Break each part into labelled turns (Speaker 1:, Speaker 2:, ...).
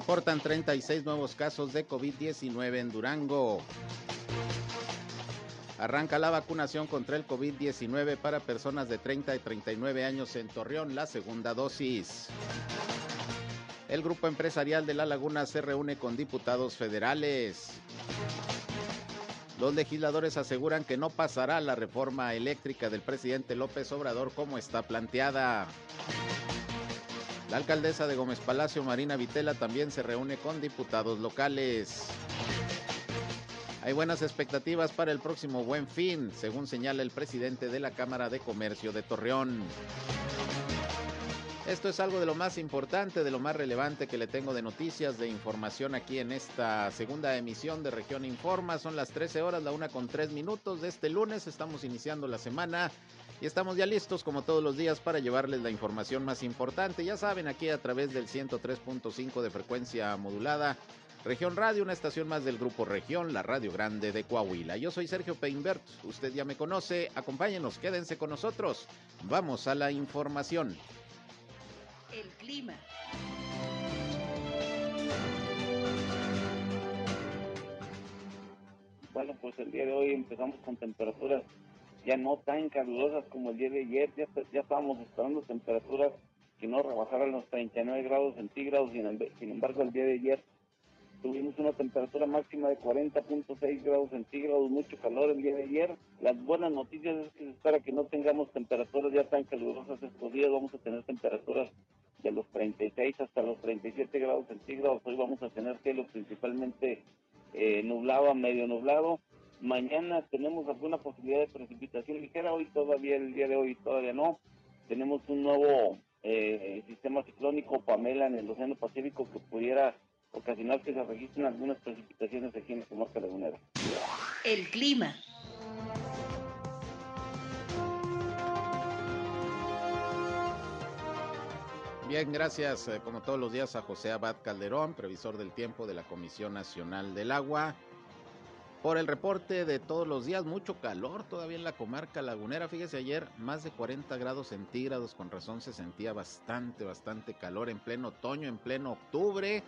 Speaker 1: Reportan 36 nuevos casos de COVID-19 en Durango. Arranca la vacunación contra el COVID-19 para personas de 30 y 39 años en Torreón, la segunda dosis. El grupo empresarial de La Laguna se reúne con diputados federales. Los legisladores aseguran que no pasará la reforma eléctrica del presidente López Obrador como está planteada. La alcaldesa de Gómez Palacio, Marina Vitela, también se reúne con diputados locales. Hay buenas expectativas para el próximo buen fin, según señala el presidente de la Cámara de Comercio de Torreón. Esto es algo de lo más importante, de lo más relevante que le tengo de noticias, de información aquí en esta segunda emisión de Región Informa. Son las 13 horas, la una con tres minutos de este lunes. Estamos iniciando la semana y estamos ya listos como todos los días para llevarles la información más importante. Ya saben, aquí a través del 103.5 de frecuencia modulada. Región Radio, una estación más del Grupo Región, la Radio Grande de Coahuila. Yo soy Sergio Peinbert, usted ya me conoce, acompáñenos, quédense con nosotros. Vamos a la información.
Speaker 2: El clima.
Speaker 3: Bueno, pues el día de hoy empezamos con temperaturas ya no tan calurosas como el día de ayer, ya, estábamos esperando temperaturas que no rebasaran los 39 grados centígrados, sin, sin embargo el día de ayer tuvimos una temperatura máxima de 40.6 grados centígrados, mucho calor el día de ayer. Las buenas noticias es que se espera que no tengamos temperaturas ya tan calurosas estos días, vamos a tener temperaturas de los 36 hasta los 37 grados centígrados, hoy vamos a tener cielo principalmente eh, nublado a medio nublado, Mañana tenemos alguna posibilidad de precipitación ligera, hoy todavía, el día de hoy todavía no. Tenemos un nuevo eh, sistema ciclónico Pamela en el Océano Pacífico que pudiera ocasionar que se registren algunas precipitaciones aquí en la comarca lagunera.
Speaker 2: El clima.
Speaker 1: Bien, gracias eh, como todos los días a José Abad Calderón, previsor del tiempo de la Comisión Nacional del Agua. Por el reporte de todos los días, mucho calor todavía en la comarca lagunera. Fíjese, ayer más de 40 grados centígrados, con razón se sentía bastante, bastante calor en pleno otoño, en pleno octubre.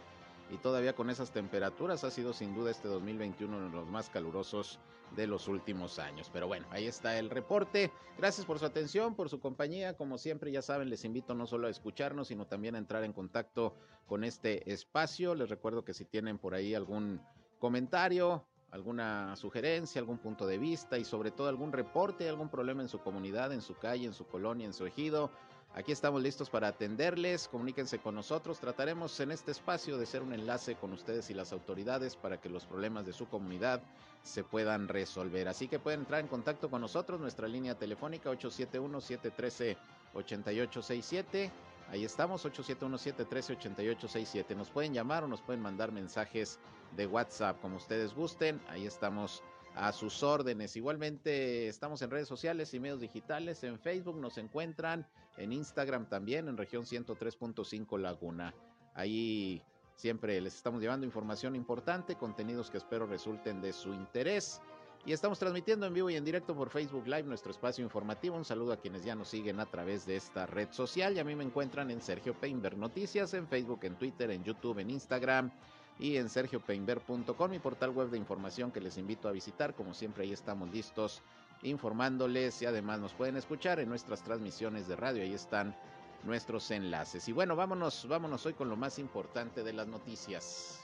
Speaker 1: Y todavía con esas temperaturas ha sido sin duda este 2021 uno de los más calurosos de los últimos años. Pero bueno, ahí está el reporte. Gracias por su atención, por su compañía. Como siempre, ya saben, les invito no solo a escucharnos, sino también a entrar en contacto con este espacio. Les recuerdo que si tienen por ahí algún comentario, alguna sugerencia, algún punto de vista y sobre todo algún reporte, algún problema en su comunidad, en su calle, en su colonia, en su ejido. Aquí estamos listos para atenderles, comuníquense con nosotros, trataremos en este espacio de ser un enlace con ustedes y las autoridades para que los problemas de su comunidad se puedan resolver. Así que pueden entrar en contacto con nosotros, nuestra línea telefónica 871-713-8867 Ahí estamos, 871-713-8867. Nos pueden llamar o nos pueden mandar mensajes de WhatsApp, como ustedes gusten. Ahí estamos a sus órdenes. Igualmente estamos en redes sociales y medios digitales. En Facebook nos encuentran, en Instagram también, en región 103.5 Laguna. Ahí siempre les estamos llevando información importante, contenidos que espero resulten de su interés. Y estamos transmitiendo en vivo y en directo por Facebook Live nuestro espacio informativo. Un saludo a quienes ya nos siguen a través de esta red social. Y a mí me encuentran en Sergio Peinberg Noticias, en Facebook, en Twitter, en YouTube, en Instagram y en sergiopeinberg.com, mi portal web de información que les invito a visitar. Como siempre, ahí estamos listos informándoles y además nos pueden escuchar en nuestras transmisiones de radio. Ahí están nuestros enlaces. Y bueno, vámonos, vámonos hoy con lo más importante de las noticias.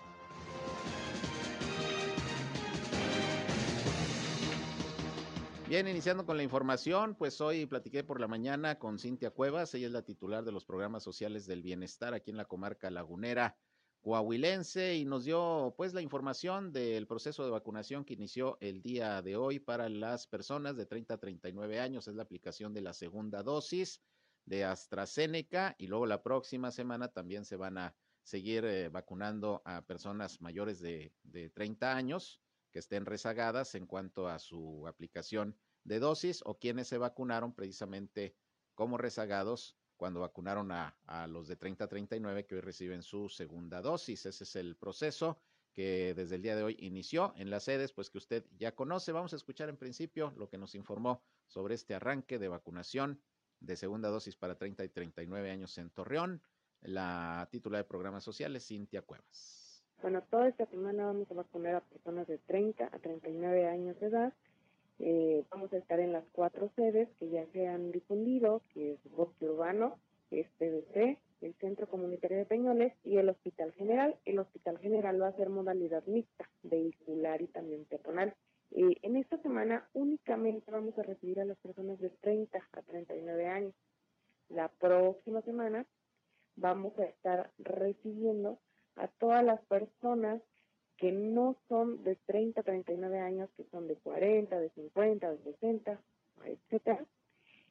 Speaker 1: Bien, iniciando con la información, pues hoy platiqué por la mañana con Cintia Cuevas, ella es la titular de los programas sociales del bienestar aquí en la comarca lagunera coahuilense y nos dio pues la información del proceso de vacunación que inició el día de hoy para las personas de 30 a 39 años, es la aplicación de la segunda dosis de AstraZeneca y luego la próxima semana también se van a seguir eh, vacunando a personas mayores de, de 30 años que estén rezagadas en cuanto a su aplicación de dosis o quienes se vacunaron precisamente como rezagados cuando vacunaron a, a, los de 30 a 39 que hoy reciben su segunda dosis. Ese es el proceso que desde el día de hoy inició en las sedes, pues que usted ya conoce. Vamos a escuchar en principio lo que nos informó sobre este arranque de vacunación de segunda dosis para 30 y 39 años en Torreón, la titular de programas sociales, Cintia Cuevas.
Speaker 4: Bueno, toda esta semana vamos a vacunar a personas de 30 a 39 años de edad eh, vamos a estar en las cuatro sedes que ya se han difundido, que es Bosque Urbano, es PBC, el Centro Comunitario de Peñoles y el Hospital General. El Hospital General va a ser modalidad mixta, vehicular y también peatonal. Eh, en esta semana únicamente vamos a recibir a las personas de 30 a 39 años. La próxima semana vamos a estar recibiendo a todas las personas que no son de 30 a 39 años, que son de 40, de 50, de 60, etcétera,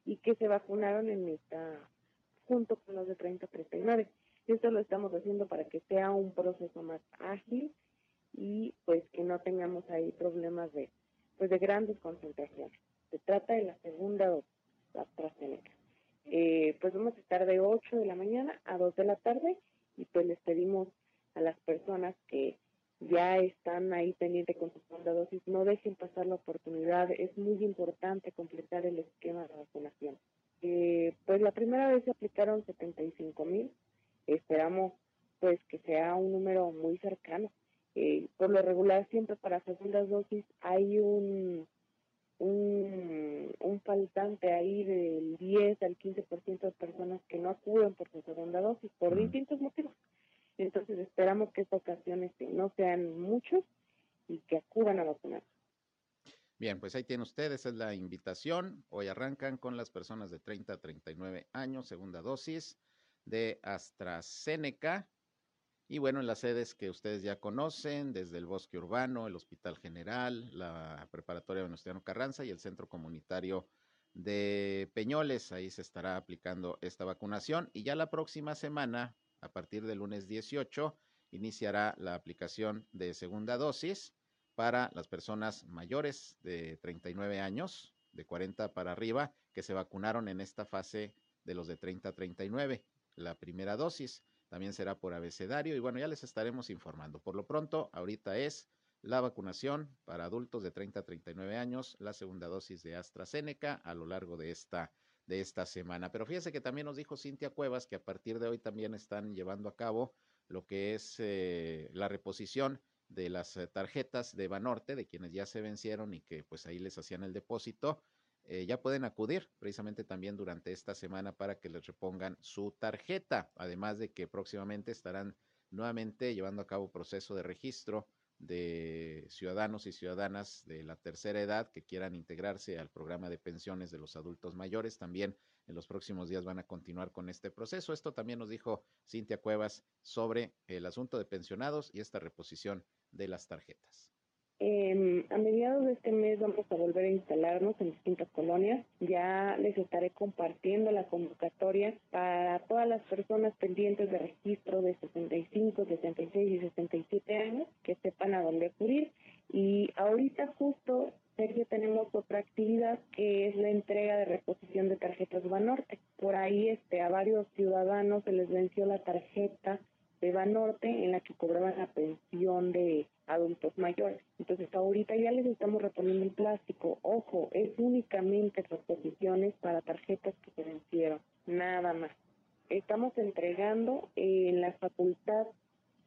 Speaker 4: y que se vacunaron en esta, junto con los de 30 a 39. Esto lo estamos haciendo para que sea un proceso más ágil y pues que no tengamos ahí problemas de, pues de grandes concentraciones. Se trata de la segunda dosis, la AstraZeneca. Eh, pues vamos a estar de 8 de la mañana a 2 de la tarde y pues les pedimos a las personas que ya están ahí pendientes con su segunda dosis, no dejen pasar la oportunidad. Es muy importante completar el esquema de vacunación. Eh, pues la primera vez se aplicaron 75 mil. Esperamos pues que sea un número muy cercano. Eh, por lo regular siempre para segundas dosis hay un, un, un faltante ahí del 10 al 15% de personas que no acuden por su segunda dosis por distintos motivos. Entonces esperamos que esta ocasión este, no sean muchos y que acudan a vacunar.
Speaker 1: Bien, pues ahí tienen ustedes, es la invitación. Hoy arrancan con las personas de 30 a 39 años, segunda dosis de AstraZeneca. Y bueno, en las sedes que ustedes ya conocen, desde el Bosque Urbano, el Hospital General, la Preparatoria Venustiano Carranza y el Centro Comunitario de Peñoles, ahí se estará aplicando esta vacunación. Y ya la próxima semana, a partir del lunes 18 iniciará la aplicación de segunda dosis para las personas mayores de 39 años, de 40 para arriba, que se vacunaron en esta fase de los de 30 a 39. La primera dosis también será por abecedario y bueno, ya les estaremos informando. Por lo pronto, ahorita es la vacunación para adultos de 30 a 39 años, la segunda dosis de AstraZeneca a lo largo de esta de esta semana. Pero fíjese que también nos dijo Cintia Cuevas que a partir de hoy también están llevando a cabo lo que es eh, la reposición de las eh, tarjetas de Banorte, de quienes ya se vencieron y que pues ahí les hacían el depósito. Eh, ya pueden acudir precisamente también durante esta semana para que les repongan su tarjeta, además de que próximamente estarán nuevamente llevando a cabo proceso de registro de ciudadanos y ciudadanas de la tercera edad que quieran integrarse al programa de pensiones de los adultos mayores. También en los próximos días van a continuar con este proceso. Esto también nos dijo Cintia Cuevas sobre el asunto de pensionados y esta reposición de las tarjetas.
Speaker 4: Eh, a mediados de este mes vamos a volver a instalarnos en distintas colonias. Ya les estaré compartiendo la convocatoria para todas las personas pendientes de registro de 65, 66 y 67 años que sepan a dónde acudir. Y ahorita justo Sergio, tenemos otra actividad que es la entrega de reposición de tarjetas Banorte. Por ahí este, a varios ciudadanos se les venció la tarjeta de Banorte en la que cobraban la pensión de adultos mayores. Entonces ahorita ya les estamos reponiendo el plástico. Ojo, es únicamente reposiciones para tarjetas que se vencieron, nada más. Estamos entregando en la facultad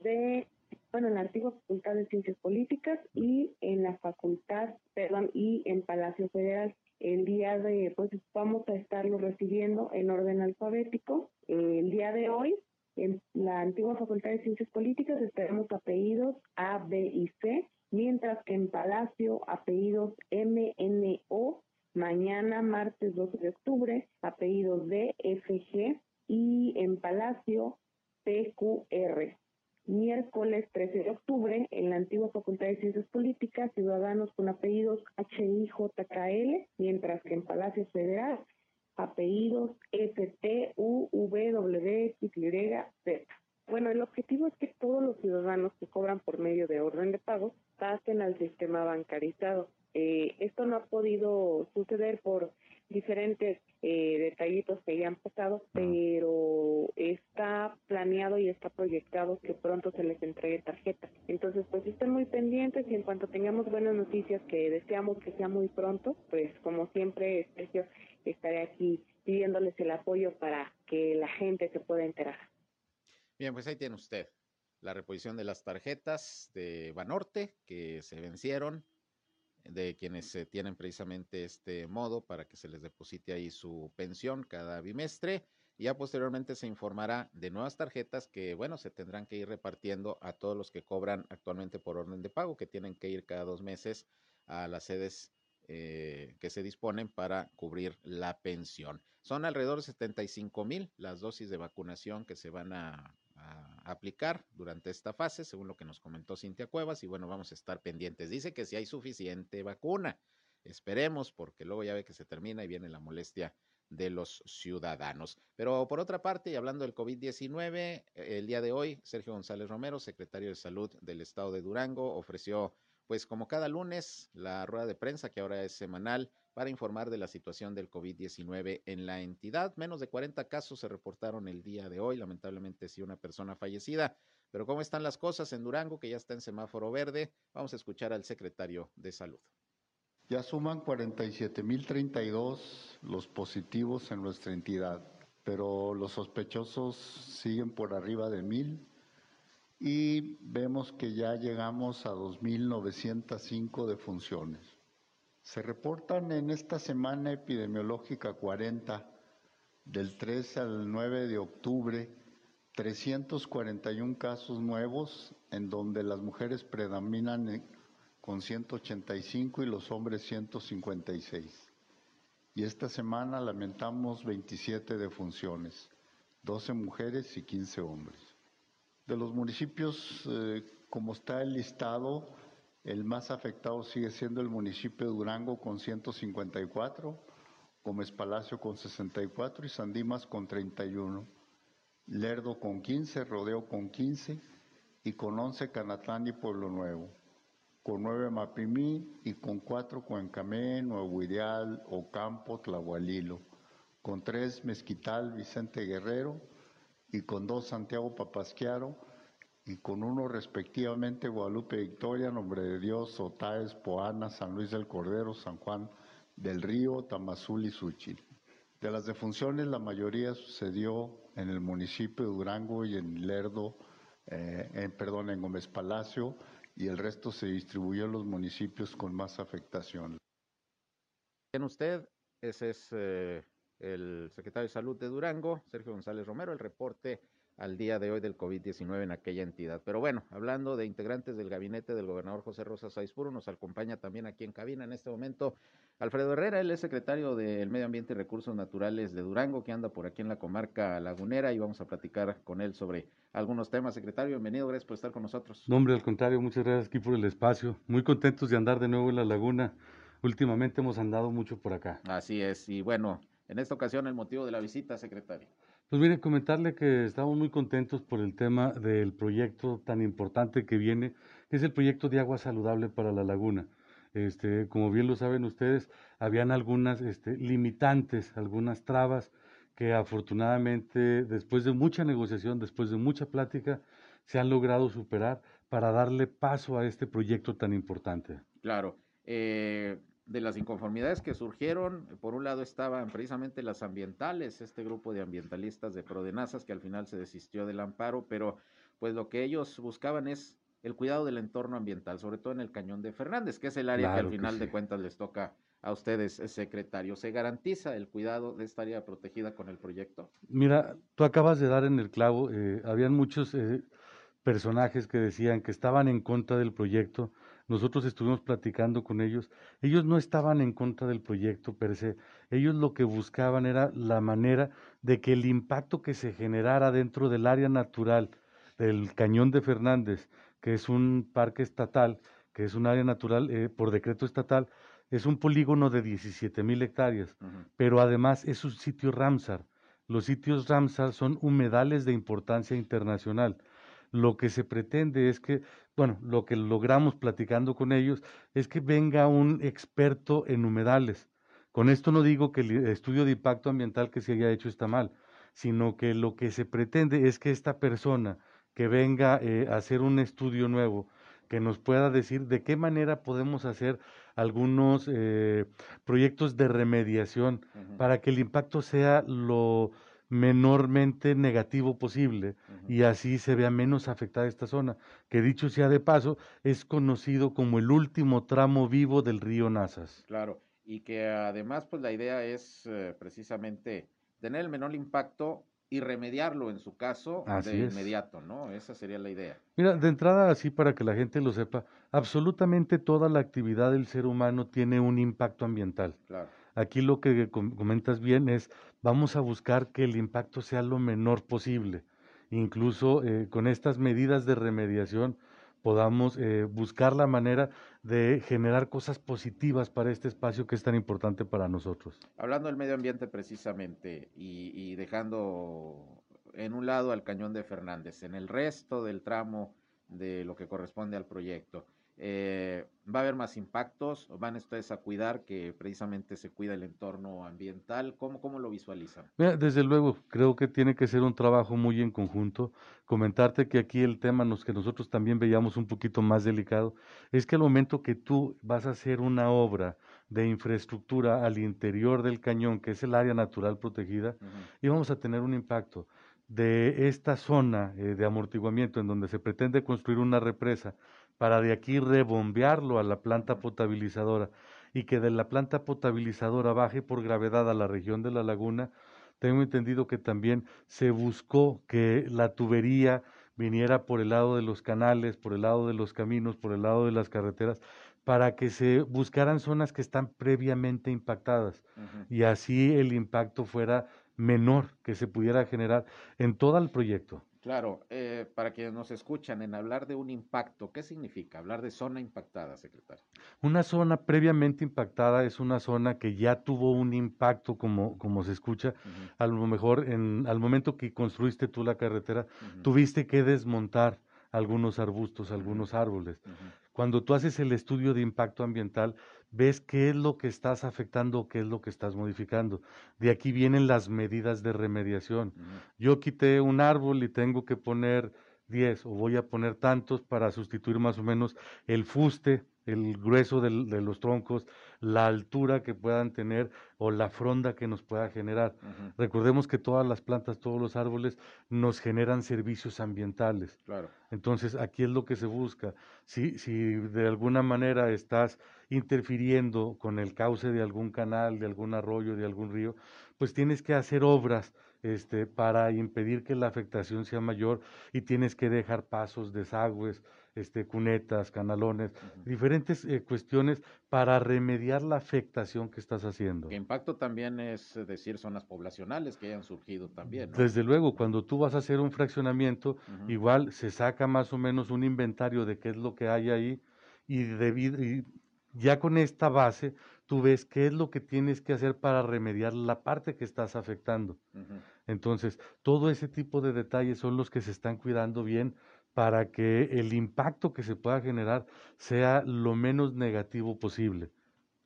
Speaker 4: de, bueno, en la antigua facultad de Ciencias Políticas y en la facultad, perdón, y en Palacio Federal. El día de, pues vamos a estarlo recibiendo en orden alfabético. El día de hoy en la antigua Facultad de Ciencias Políticas esperamos apellidos A, B y C, mientras que en Palacio apellidos M, N, O, mañana martes 12 de octubre apellidos D, F, G y en Palacio P, Q, R. Miércoles 13 de octubre, en la antigua Facultad de Ciencias Políticas, ciudadanos con apellidos H, I, J, K, L, mientras que en Palacio Federal apellidos S, T, U, V, W, X, Y, Z. Bueno, el objetivo es que todos los ciudadanos que cobran por medio de orden de pago pasen al sistema bancarizado. Eh, esto no ha podido suceder por diferentes eh, detallitos que ya han pasado, pero está planeado y está proyectado que pronto se les entregue tarjetas. Entonces, pues estén muy pendientes y en cuanto tengamos buenas noticias que deseamos que sea muy pronto, pues como siempre, Sergio, estaré aquí pidiéndoles el apoyo para que la gente se pueda enterar.
Speaker 1: Bien, pues ahí tiene usted la reposición de las tarjetas de Banorte que se vencieron de quienes tienen precisamente este modo para que se les deposite ahí su pensión cada bimestre. Ya posteriormente se informará de nuevas tarjetas que, bueno, se tendrán que ir repartiendo a todos los que cobran actualmente por orden de pago, que tienen que ir cada dos meses a las sedes eh, que se disponen para cubrir la pensión. Son alrededor de 75 mil las dosis de vacunación que se van a aplicar durante esta fase, según lo que nos comentó Cintia Cuevas, y bueno, vamos a estar pendientes. Dice que si hay suficiente vacuna, esperemos, porque luego ya ve que se termina y viene la molestia de los ciudadanos. Pero por otra parte, y hablando del COVID-19, el día de hoy, Sergio González Romero, secretario de Salud del Estado de Durango, ofreció, pues como cada lunes, la rueda de prensa, que ahora es semanal, para informar de la situación del COVID-19 en la entidad. Menos de 40 casos se reportaron el día de hoy, lamentablemente sí una persona fallecida. Pero ¿cómo están las cosas en Durango, que ya está en semáforo verde? Vamos a escuchar al secretario de Salud.
Speaker 5: Ya suman 47.032 los positivos en nuestra entidad, pero los sospechosos siguen por arriba de mil y vemos que ya llegamos a 2.905 defunciones. Se reportan en esta semana epidemiológica 40, del 13 al 9 de octubre, 341 casos nuevos, en donde las mujeres predominan con 185 y los hombres 156. Y esta semana lamentamos 27 defunciones, 12 mujeres y 15 hombres. De los municipios, eh, como está el listado, el más afectado sigue siendo el municipio de Durango con 154, Gómez Palacio con 64 y Sandimas con 31, Lerdo con 15, Rodeo con 15 y con 11 Canatlán y Pueblo Nuevo, con 9 Mapimí y con 4 Cuencamé, Nuevo Ideal, Ocampo, Tlahualilo, con 3 Mezquital, Vicente Guerrero y con 2 Santiago Papasquiaro, y con uno respectivamente Guadalupe Victoria, Nombre de Dios, Otaes, Poana, San Luis del Cordero, San Juan del Río, Tamazul y Suchil. De las defunciones, la mayoría sucedió en el municipio de Durango y en Lerdo, eh, en, perdón, en Gómez Palacio, y el resto se distribuyó en los municipios con más afectación.
Speaker 1: Bien, usted, ese es eh, el secretario de Salud de Durango, Sergio González Romero, el reporte al día de hoy del COVID-19 en aquella entidad. Pero bueno, hablando de integrantes del gabinete del gobernador José Rosa Saizpuro, nos acompaña también aquí en cabina en este momento Alfredo Herrera, él es secretario del Medio Ambiente y Recursos Naturales de Durango, que anda por aquí en la comarca lagunera y vamos a platicar con él sobre algunos temas. Secretario, bienvenido, gracias por estar con nosotros.
Speaker 6: No, hombre, al contrario, muchas gracias aquí por el espacio. Muy contentos de andar de nuevo en la laguna. Últimamente hemos andado mucho por acá.
Speaker 1: Así es, y bueno, en esta ocasión el motivo de la visita, secretario.
Speaker 6: Pues mire, comentarle que estamos muy contentos por el tema del proyecto tan importante que viene, que es el proyecto de agua saludable para la laguna. Este, como bien lo saben ustedes, habían algunas este, limitantes, algunas trabas que afortunadamente después de mucha negociación, después de mucha plática, se han logrado superar para darle paso a este proyecto tan importante.
Speaker 1: Claro. Eh, de las inconformidades que surgieron, por un lado estaban precisamente las ambientales, este grupo de ambientalistas de Prodenazas que al final se desistió del amparo, pero pues lo que ellos buscaban es el cuidado del entorno ambiental, sobre todo en el Cañón de Fernández, que es el área que al final de cuentas les toca a ustedes, eh, secretario. ¿Se garantiza el cuidado de esta área protegida con el proyecto?
Speaker 6: Mira, tú acabas de dar en el clavo, eh, habían muchos eh, personajes que decían que estaban en contra del proyecto, nosotros estuvimos platicando con ellos, ellos no estaban en contra del proyecto per se, ellos lo que buscaban era la manera de que el impacto que se generara dentro del área natural del Cañón de Fernández, que es un parque estatal, que es un área natural eh, por decreto estatal, es un polígono de 17 mil hectáreas, pero además es un sitio Ramsar. Los sitios Ramsar son humedales de importancia internacional. Lo que se pretende es que, bueno, lo que logramos platicando con ellos es que venga un experto en humedales. Con esto no digo que el estudio de impacto ambiental que se haya hecho está mal, sino que lo que se pretende es que esta persona que venga eh, a hacer un estudio nuevo, que nos pueda decir de qué manera podemos hacer algunos eh, proyectos de remediación para que el impacto sea lo menormente negativo posible y así se vea menos afectada esta zona, que dicho sea de paso, es conocido como el último tramo vivo del río Nazas.
Speaker 1: Claro, y que además pues la idea es eh, precisamente tener el menor impacto y remediarlo en su caso de inmediato, ¿no? Esa sería la idea.
Speaker 6: Mira, de entrada, así para que la gente lo sepa, absolutamente toda la actividad del ser humano tiene un impacto ambiental.
Speaker 1: Claro.
Speaker 6: Aquí lo que comentas bien es, vamos a buscar que el impacto sea lo menor posible. Incluso eh, con estas medidas de remediación podamos eh, buscar la manera de generar cosas positivas para este espacio que es tan importante para nosotros.
Speaker 1: Hablando del medio ambiente precisamente y, dejando en un lado al cañón de Fernández, en el resto del tramo de lo que corresponde al proyecto, eh, ¿Va a haber más impactos? ¿Van ustedes a cuidar que precisamente se cuida el entorno ambiental? ¿Cómo, cómo lo visualizan?
Speaker 6: desde luego, creo que tiene que ser un trabajo muy en conjunto. Comentarte que aquí el tema nos, que nosotros también veíamos un poquito más delicado es que al momento que tú vas a hacer una obra de infraestructura al interior del cañón, que es el área natural protegida, y vamos a tener un impacto de esta zona eh, de amortiguamiento en donde se pretende construir una represa para de aquí rebombearlo a la planta potabilizadora y que de la planta potabilizadora baje por gravedad a la región de la laguna, tengo entendido que también se buscó que la tubería viniera por el lado de los canales, por el lado de los caminos, por el lado de las carreteras, para que se buscaran zonas que están previamente impactadas y así el impacto fuera menor que se pudiera generar en todo el proyecto.
Speaker 1: Claro, eh, para quienes nos escuchan, en hablar de un impacto, ¿qué significa hablar de zona impactada, secretario?
Speaker 6: Una zona previamente impactada es una zona que ya tuvo un impacto, como, como se escucha. A lo mejor, en, al momento que construiste tú la carretera, tuviste que desmontar algunos arbustos, algunos árboles. Cuando tú haces el estudio de impacto ambiental, ves qué es lo que estás afectando, qué es lo que estás modificando. De aquí vienen las medidas de remediación. Yo quité un árbol y tengo que poner 10 o voy a poner tantos para sustituir más o menos el fuste, el grueso de los troncos, la altura que puedan tener o la fronda que nos pueda generar. Recordemos que todas las plantas, todos los árboles nos generan servicios ambientales.
Speaker 1: Claro.
Speaker 6: Entonces, aquí es lo que se busca. Si, si de alguna manera estás interfiriendo con el cauce de algún canal, de algún arroyo, de algún río, pues tienes que hacer obras este, para impedir que la afectación sea mayor y tienes que dejar pasos, desagües, este, cunetas, canalones, diferentes eh, cuestiones para remediar la afectación que estás haciendo.
Speaker 1: El impacto también es decir zonas poblacionales que hayan surgido también.
Speaker 6: Desde luego, cuando tú vas a hacer un fraccionamiento, igual se saca más o menos un inventario de qué es lo que hay ahí y, y ya con esta base tú ves qué es lo que tienes que hacer para remediar la parte que estás afectando. Entonces, todo ese tipo de detalles son los que se están cuidando bien para que el impacto que se pueda generar sea lo menos negativo posible.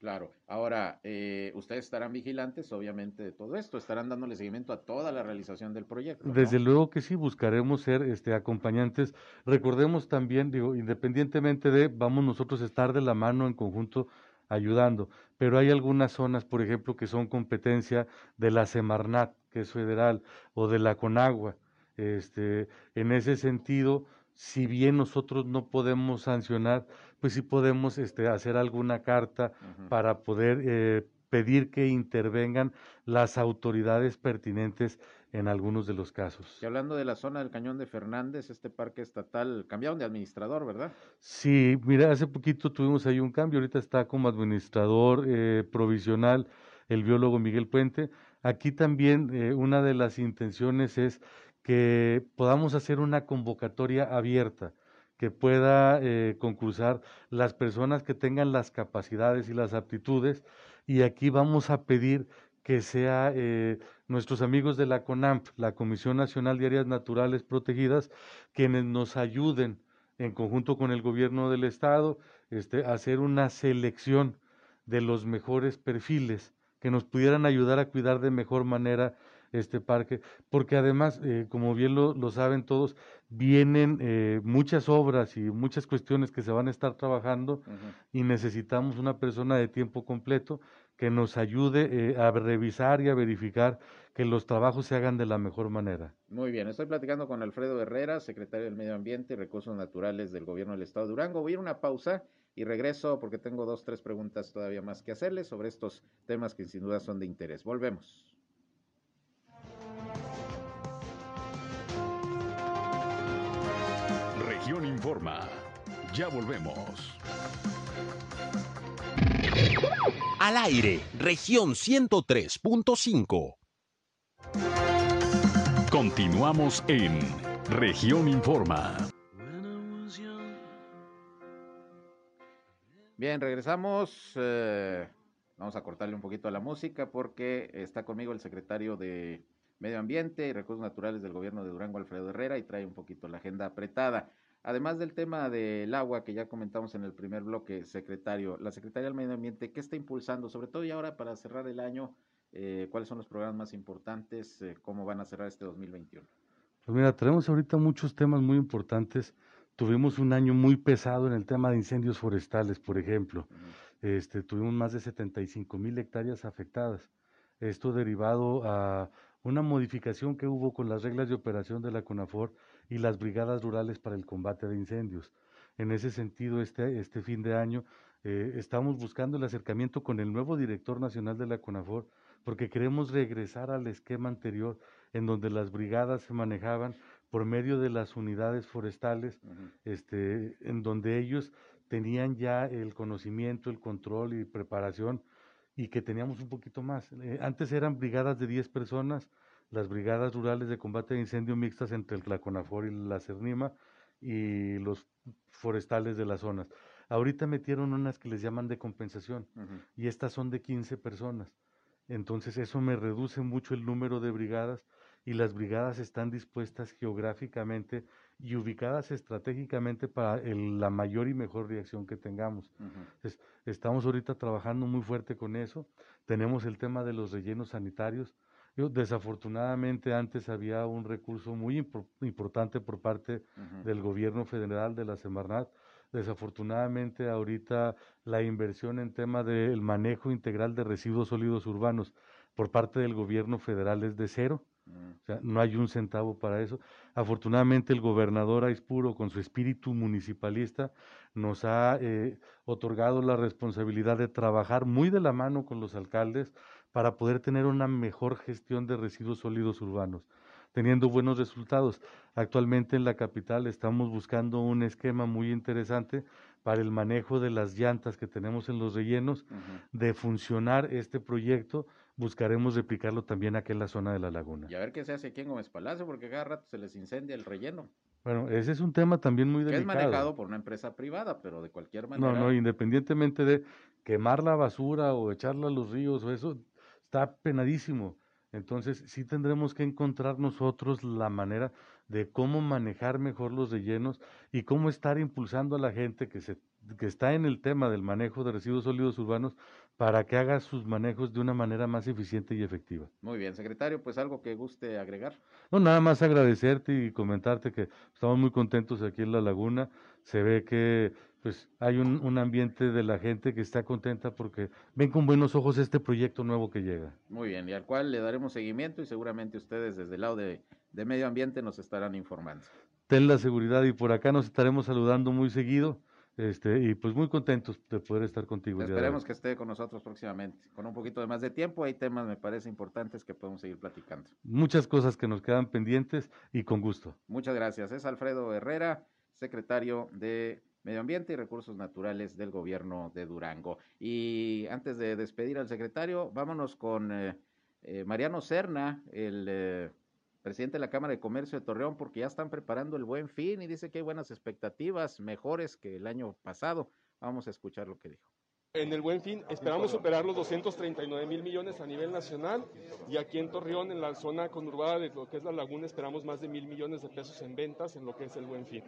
Speaker 1: Claro. Ahora, eh, ustedes estarán vigilantes, obviamente, de todo esto. Estarán dándole seguimiento a toda la realización del proyecto.
Speaker 6: Desde luego que sí, buscaremos ser este, acompañantes. Recordemos también, digo, independientemente de, vamos nosotros a estar de la mano en conjunto ayudando, pero hay algunas zonas, por ejemplo, que son competencia de la Semarnat, que es federal, o de la Conagua. Este, en ese sentido, si bien nosotros no podemos sancionar, pues sí podemos este, hacer alguna carta para poder eh, pedir que intervengan las autoridades pertinentes en algunos de los casos.
Speaker 1: Y hablando de la zona del Cañón de Fernández, este parque estatal, cambiaron de administrador, ¿verdad?
Speaker 6: Sí, mira, hace poquito tuvimos ahí un cambio, ahorita está como administrador eh, provisional el biólogo Miguel Puente. Aquí también eh, una de las intenciones es que podamos hacer una convocatoria abierta que pueda eh, concursar las personas que tengan las capacidades y las aptitudes y aquí vamos a pedir que sea eh, nuestros amigos de la CONAMP, la Comisión Nacional de Áreas Naturales Protegidas, quienes nos ayuden en conjunto con el gobierno del estado este, hacer una selección de los mejores perfiles que nos pudieran ayudar a cuidar de mejor manera este parque, porque además, eh, como bien lo, lo, saben todos, vienen eh, muchas obras y muchas cuestiones que se van a estar trabajando y necesitamos una persona de tiempo completo que nos ayude eh, a revisar y a verificar que los trabajos se hagan de la mejor manera.
Speaker 1: Muy bien, estoy platicando con Alfredo Herrera, secretario del Medio Ambiente y Recursos Naturales del Gobierno del Estado de Durango. Voy a ir a una pausa y regreso porque tengo dos, tres preguntas todavía más que hacerles sobre estos temas que sin duda son de interés. Volvemos.
Speaker 7: Región Informa. Ya volvemos.
Speaker 8: Al aire, región 103.5.
Speaker 7: Continuamos en región Informa.
Speaker 1: Bien, regresamos. Eh, vamos a cortarle un poquito a la música porque está conmigo el secretario de Medio Ambiente y Recursos Naturales del Gobierno de Durango, Alfredo Herrera, y trae un poquito la agenda apretada. Además del tema del agua que ya comentamos en el primer bloque, secretario, la Secretaría del Medio Ambiente, ¿qué está impulsando? Sobre todo y ahora para cerrar el año, eh, ¿cuáles son los programas más importantes? Eh, ¿Cómo van a cerrar este 2021?
Speaker 6: Pues mira, tenemos ahorita muchos temas muy importantes. Tuvimos un año muy pesado en el tema de incendios forestales, por ejemplo. este, tuvimos más de 75 mil hectáreas afectadas. Esto derivado a una modificación que hubo con las reglas de operación de la CONAFOR y las brigadas rurales para el combate de incendios. En ese sentido, este, este fin de año eh, estamos buscando el acercamiento con el nuevo director nacional de la CONAFOR porque queremos regresar al esquema anterior en donde las brigadas se manejaban por medio de las unidades forestales, este, en donde ellos tenían ya el conocimiento, el control y preparación y que teníamos un poquito más. Eh, antes eran brigadas de 10 personas, las brigadas rurales de combate de incendio mixtas entre el CONAFOR y la CERNIMA y los forestales de las zonas. Ahorita metieron unas que les llaman de compensación y estas son de 15 personas. Entonces eso me reduce mucho el número de brigadas y las brigadas están dispuestas geográficamente y ubicadas estratégicamente para la mayor y mejor reacción que tengamos. estamos ahorita trabajando muy fuerte con eso. Tenemos el tema de los rellenos sanitarios. Desafortunadamente antes había un recurso muy importante por parte del gobierno federal de la Semarnat. Desafortunadamente ahorita la inversión en tema del manejo integral de residuos sólidos urbanos por parte del gobierno federal es de cero. O sea, no hay un centavo para eso. Afortunadamente el gobernador Aispuro, con su espíritu municipalista, nos ha eh, otorgado la responsabilidad de trabajar muy de la mano con los alcaldes para poder tener una mejor gestión de residuos sólidos urbanos, teniendo buenos resultados. Actualmente en la capital estamos buscando un esquema muy interesante para el manejo de las llantas que tenemos en los rellenos, de funcionar este proyecto buscaremos replicarlo también aquí en la zona de la laguna.
Speaker 1: Y a ver qué se hace aquí en Gómez Palacio, porque cada rato se les incendia el relleno.
Speaker 6: Bueno, ese es un tema también muy delicado.
Speaker 1: es manejado por una empresa privada, pero de cualquier manera.
Speaker 6: No, no, independientemente de quemar la basura o echarla a los ríos o eso, está penadísimo. Entonces, sí tendremos que encontrar nosotros la manera de cómo manejar mejor los rellenos y cómo estar impulsando a la gente que, se, que está en el tema del manejo de residuos sólidos urbanos para que haga sus manejos de una manera más eficiente y efectiva.
Speaker 1: Muy bien, secretario, pues algo que guste agregar.
Speaker 6: No, nada más agradecerte y comentarte que estamos muy contentos aquí en La Laguna. Se ve que pues hay un, un, ambiente de la gente que está contenta porque ven con buenos ojos este proyecto nuevo que llega.
Speaker 1: Muy bien, y al cual le daremos seguimiento y seguramente ustedes desde el lado de, de medio ambiente nos estarán informando.
Speaker 6: Ten la seguridad y por acá nos estaremos saludando muy seguido. Este, y pues muy contentos de poder estar contigo.
Speaker 1: Esperemos que esté con nosotros próximamente. Con un poquito de más de tiempo, hay temas, me parece, importantes que podemos seguir platicando.
Speaker 6: Muchas cosas que nos quedan pendientes y con gusto.
Speaker 1: Muchas gracias. Es Alfredo Herrera, secretario de Medio Ambiente y Recursos Naturales del Gobierno de Durango. Y antes de despedir al secretario, vámonos con eh, eh, Mariano Serna, el eh, presidente de la Cámara de Comercio de Torreón, porque ya están preparando el buen fin y dice que hay buenas expectativas, mejores que el año pasado. Vamos a escuchar lo que dijo.
Speaker 9: En el Buen Fin esperamos superar los 239 mil millones a nivel nacional y aquí en Torreón, en la zona conurbada de lo que es la laguna, esperamos más de mil millones de pesos en ventas en lo que es el Buen Fin.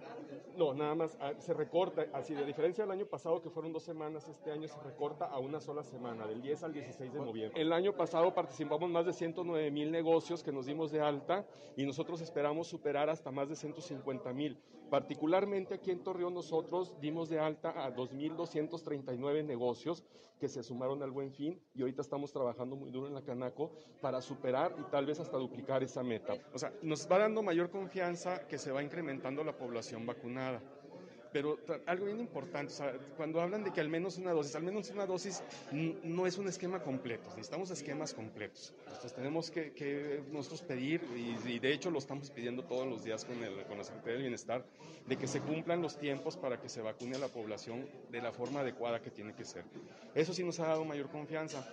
Speaker 9: No, nada más ah, se recorta, así de diferencia del año pasado que fueron dos semanas, este año se recorta a una sola semana, del 10 al 16 de noviembre. El año pasado participamos más de 109 mil negocios que nos dimos de alta y nosotros esperamos superar hasta más de 150 mil. Particularmente aquí en Torreón nosotros dimos de alta a 2.239 negocios que se sumaron al buen fin y ahorita estamos trabajando muy duro en la Canaco para superar y tal vez hasta duplicar esa meta. O sea, nos va dando mayor confianza que se va incrementando la población vacunada. Pero algo bien importante, cuando hablan de que al menos una dosis, al menos una dosis no es un esquema completo, necesitamos esquemas completos. Entonces tenemos que, nosotros pedir, y, de hecho lo estamos pidiendo todos los días con, el, con la Secretaría del Bienestar, de que se cumplan los tiempos para que se vacune a la población de la forma adecuada que tiene que ser. Eso sí nos ha dado mayor confianza.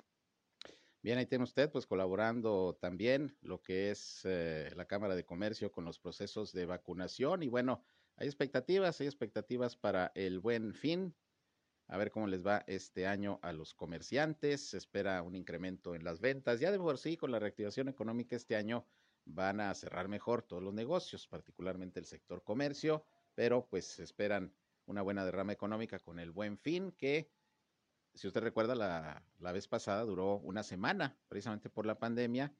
Speaker 1: Bien, ahí tiene usted, pues colaborando también lo que es eh, la Cámara de Comercio con los procesos de vacunación y bueno, hay expectativas, hay expectativas para el buen fin. A ver cómo les va este año a los comerciantes. Se espera un incremento en las ventas. Ya de por sí, con la reactivación económica este año van a cerrar mejor todos los negocios, particularmente el sector comercio, pero pues esperan una buena derrama económica con el buen fin que, si usted recuerda, la, la vez pasada duró una semana, precisamente por la pandemia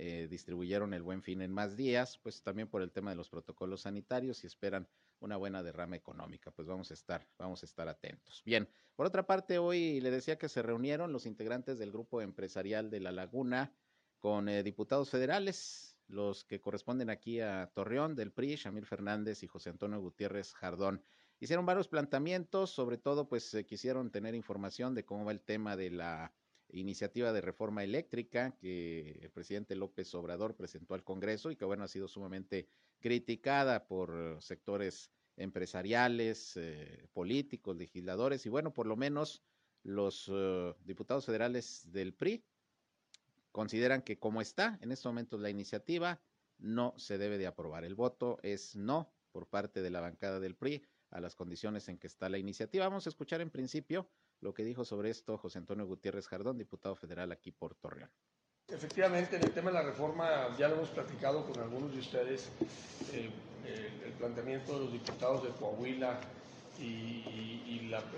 Speaker 1: eh, distribuyeron el buen fin en más días, pues también por el tema de los protocolos sanitarios y esperan una buena derrama económica. Pues vamos a estar, vamos a estar atentos. Bien, por otra parte, hoy le decía que se reunieron los integrantes del grupo empresarial de La Laguna con eh, diputados federales, los que corresponden aquí a Torreón del PRI, Shamir Fernández y José Antonio Gutiérrez Jardón. Hicieron varios planteamientos, sobre todo pues quisieron tener información de cómo va el tema de la iniciativa de reforma eléctrica que el presidente López Obrador presentó al Congreso y que, bueno, ha sido sumamente criticada por sectores empresariales, eh, políticos, legisladores y, bueno, por lo menos los uh, diputados federales del PRI consideran que como está en estos momentos la iniciativa, no se debe de aprobar. El voto es no por parte de la bancada del PRI a las condiciones en que está la iniciativa. Vamos a escuchar en principio lo que dijo sobre esto José Antonio Gutiérrez Jardón, diputado federal aquí por Torreón.
Speaker 10: Efectivamente, en el tema de la reforma ya lo hemos platicado con algunos de ustedes, eh, el planteamiento de los diputados de Coahuila y,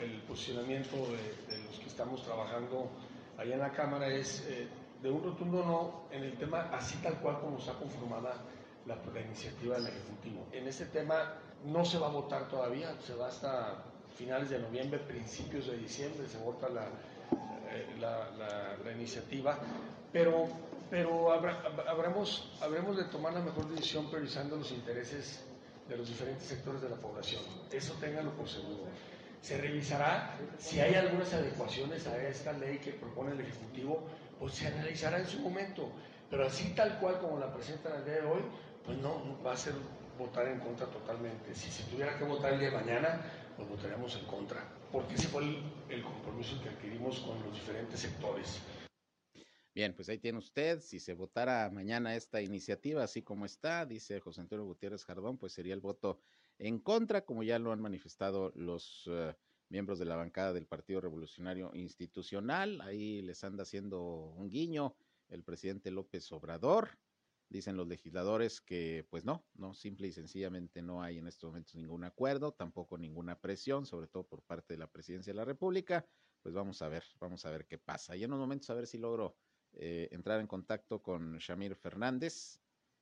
Speaker 10: el posicionamiento de, los que estamos trabajando allá en la Cámara es eh, de un rotundo no en el tema así tal cual como está conformada la, la iniciativa del Ejecutivo. En ese tema no se va a votar todavía, se va hasta finales de noviembre, principios de diciembre, se vota la, eh, la, iniciativa, pero, pero habremos, habremos de tomar la mejor decisión priorizando los intereses de los diferentes sectores de la población. Eso ténganlo por seguro. Se revisará si hay algunas adecuaciones a esta ley que propone el Ejecutivo, pues se analizará en su momento. Pero así tal cual como la presentan el día de hoy, pues no, va a ser votar en contra totalmente. Si se tuviera que votar el día de mañana, pues votaríamos en contra, porque ese fue el, compromiso que adquirimos con los diferentes sectores.
Speaker 1: Bien, pues ahí tiene usted, si se votara mañana esta iniciativa así como está, dice José Antonio Gutiérrez Jardón, pues sería el voto en contra, como ya lo han manifestado los eh, miembros de la bancada del Partido Revolucionario Institucional, ahí les anda haciendo un guiño el presidente López Obrador, Dicen los legisladores que, pues no, no, simple y sencillamente no hay en estos momentos ningún acuerdo, tampoco ninguna presión, sobre todo por parte de la presidencia de la República. Pues vamos a ver, vamos a ver qué pasa. Y en unos momentos a ver si logro eh, entrar en contacto con Shamir Fernández,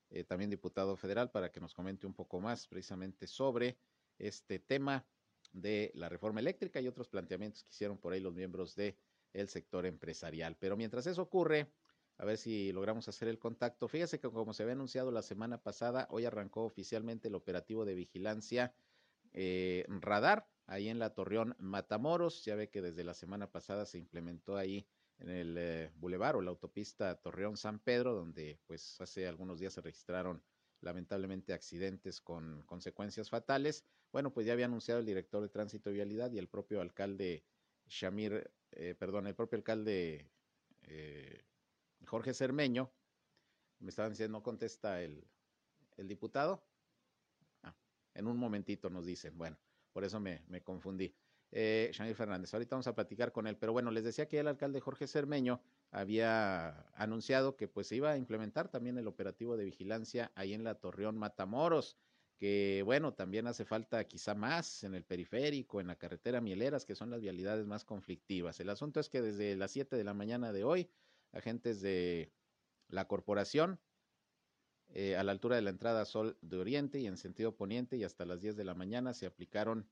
Speaker 1: eh, también diputado federal, para que nos comente un poco más precisamente sobre este tema de la reforma eléctrica y otros planteamientos que hicieron por ahí los miembros del el sector empresarial. Pero mientras eso ocurre, a ver si logramos hacer el contacto. Fíjese que como se había anunciado la semana pasada, hoy arrancó oficialmente el operativo de vigilancia eh, radar ahí en la Torreón Matamoros. Ya ve que desde la semana pasada se implementó ahí en el eh, bulevar o la autopista Torreón San Pedro, donde pues hace algunos días se registraron lamentablemente accidentes con consecuencias fatales. Bueno, pues ya había anunciado el director de tránsito y vialidad y el propio alcalde Shamir, eh, perdón, el propio alcalde eh, Jorge Cermeño, me estaban diciendo, no contesta el, diputado. Ah, en un momentito nos dicen, bueno, por eso me, confundí. eh, Fernández. Ahorita vamos a platicar con él, pero bueno, les decía que el alcalde Jorge Cermeño había anunciado que pues se iba a implementar también el operativo de vigilancia ahí en la Torreón Matamoros, que bueno, también hace falta quizá más en el periférico, en la carretera Mieleras, que son las vialidades más conflictivas. El asunto es que desde las 7 de la mañana de hoy, agentes de la corporación eh, a la altura de la entrada Sol de Oriente y en sentido poniente y hasta las 10 de la mañana se aplicaron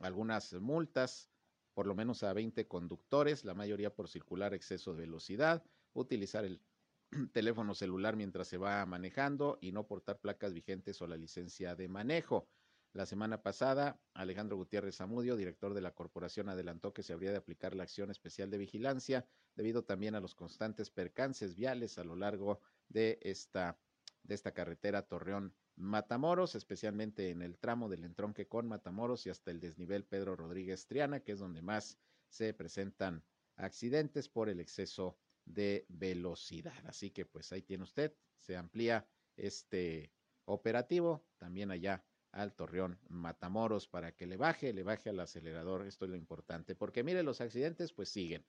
Speaker 1: algunas multas, por lo menos a 20 conductores, la mayoría por circular exceso de velocidad, utilizar el teléfono celular mientras se va manejando y no portar placas vigentes o la licencia de manejo. La semana pasada, Alejandro Gutiérrez Zamudio, director de la corporación, adelantó que se habría de aplicar la acción especial de vigilancia debido también a los constantes percances viales a lo largo de esta, de esta carretera Torreón Matamoros, especialmente en el tramo del entronque con Matamoros y hasta el desnivel Pedro Rodríguez Triana, que es donde más se presentan accidentes por el exceso de velocidad. Así que pues ahí tiene usted, se amplía este operativo también allá al Torreón Matamoros para que le baje, le baje al acelerador, esto es lo importante, porque mire, los accidentes pues siguen.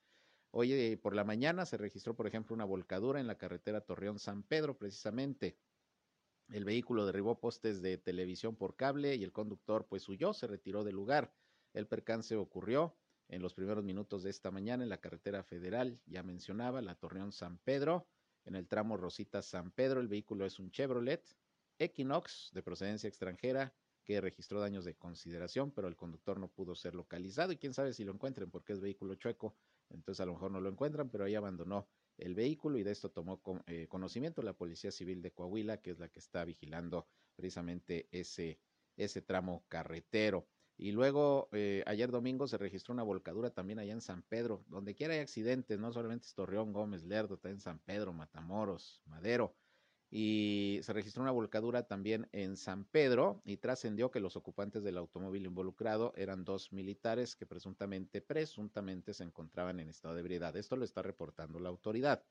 Speaker 1: Hoy por la mañana se registró, por ejemplo, una volcadura en la carretera Torreón San Pedro, precisamente. El vehículo derribó postes de televisión por cable y el conductor pues huyó, se retiró del lugar. El percance ocurrió en los primeros minutos de esta mañana en la carretera federal, ya mencionaba, la Torreón San Pedro, en el tramo Rosita San Pedro, el vehículo es un Chevrolet Equinox de procedencia extranjera que registró daños de consideración, pero el conductor no pudo ser localizado y quién sabe si lo encuentren porque es vehículo chueco, entonces a lo mejor no lo encuentran, pero ahí abandonó el vehículo y de esto tomó eh, conocimiento la Policía Civil de Coahuila, que es la que está vigilando precisamente ese, ese tramo carretero. Y luego, eh, ayer domingo se registró una volcadura también allá en San Pedro. Donde quiera hay accidentes, no solamente es Torreón, Gómez, Lerdo, está en San Pedro, Matamoros, Madero. Y se registró una volcadura también en San Pedro y trascendió que los ocupantes del automóvil involucrado eran dos militares que presuntamente, presuntamente se encontraban en estado de ebriedad. Esto lo está reportando la autoridad.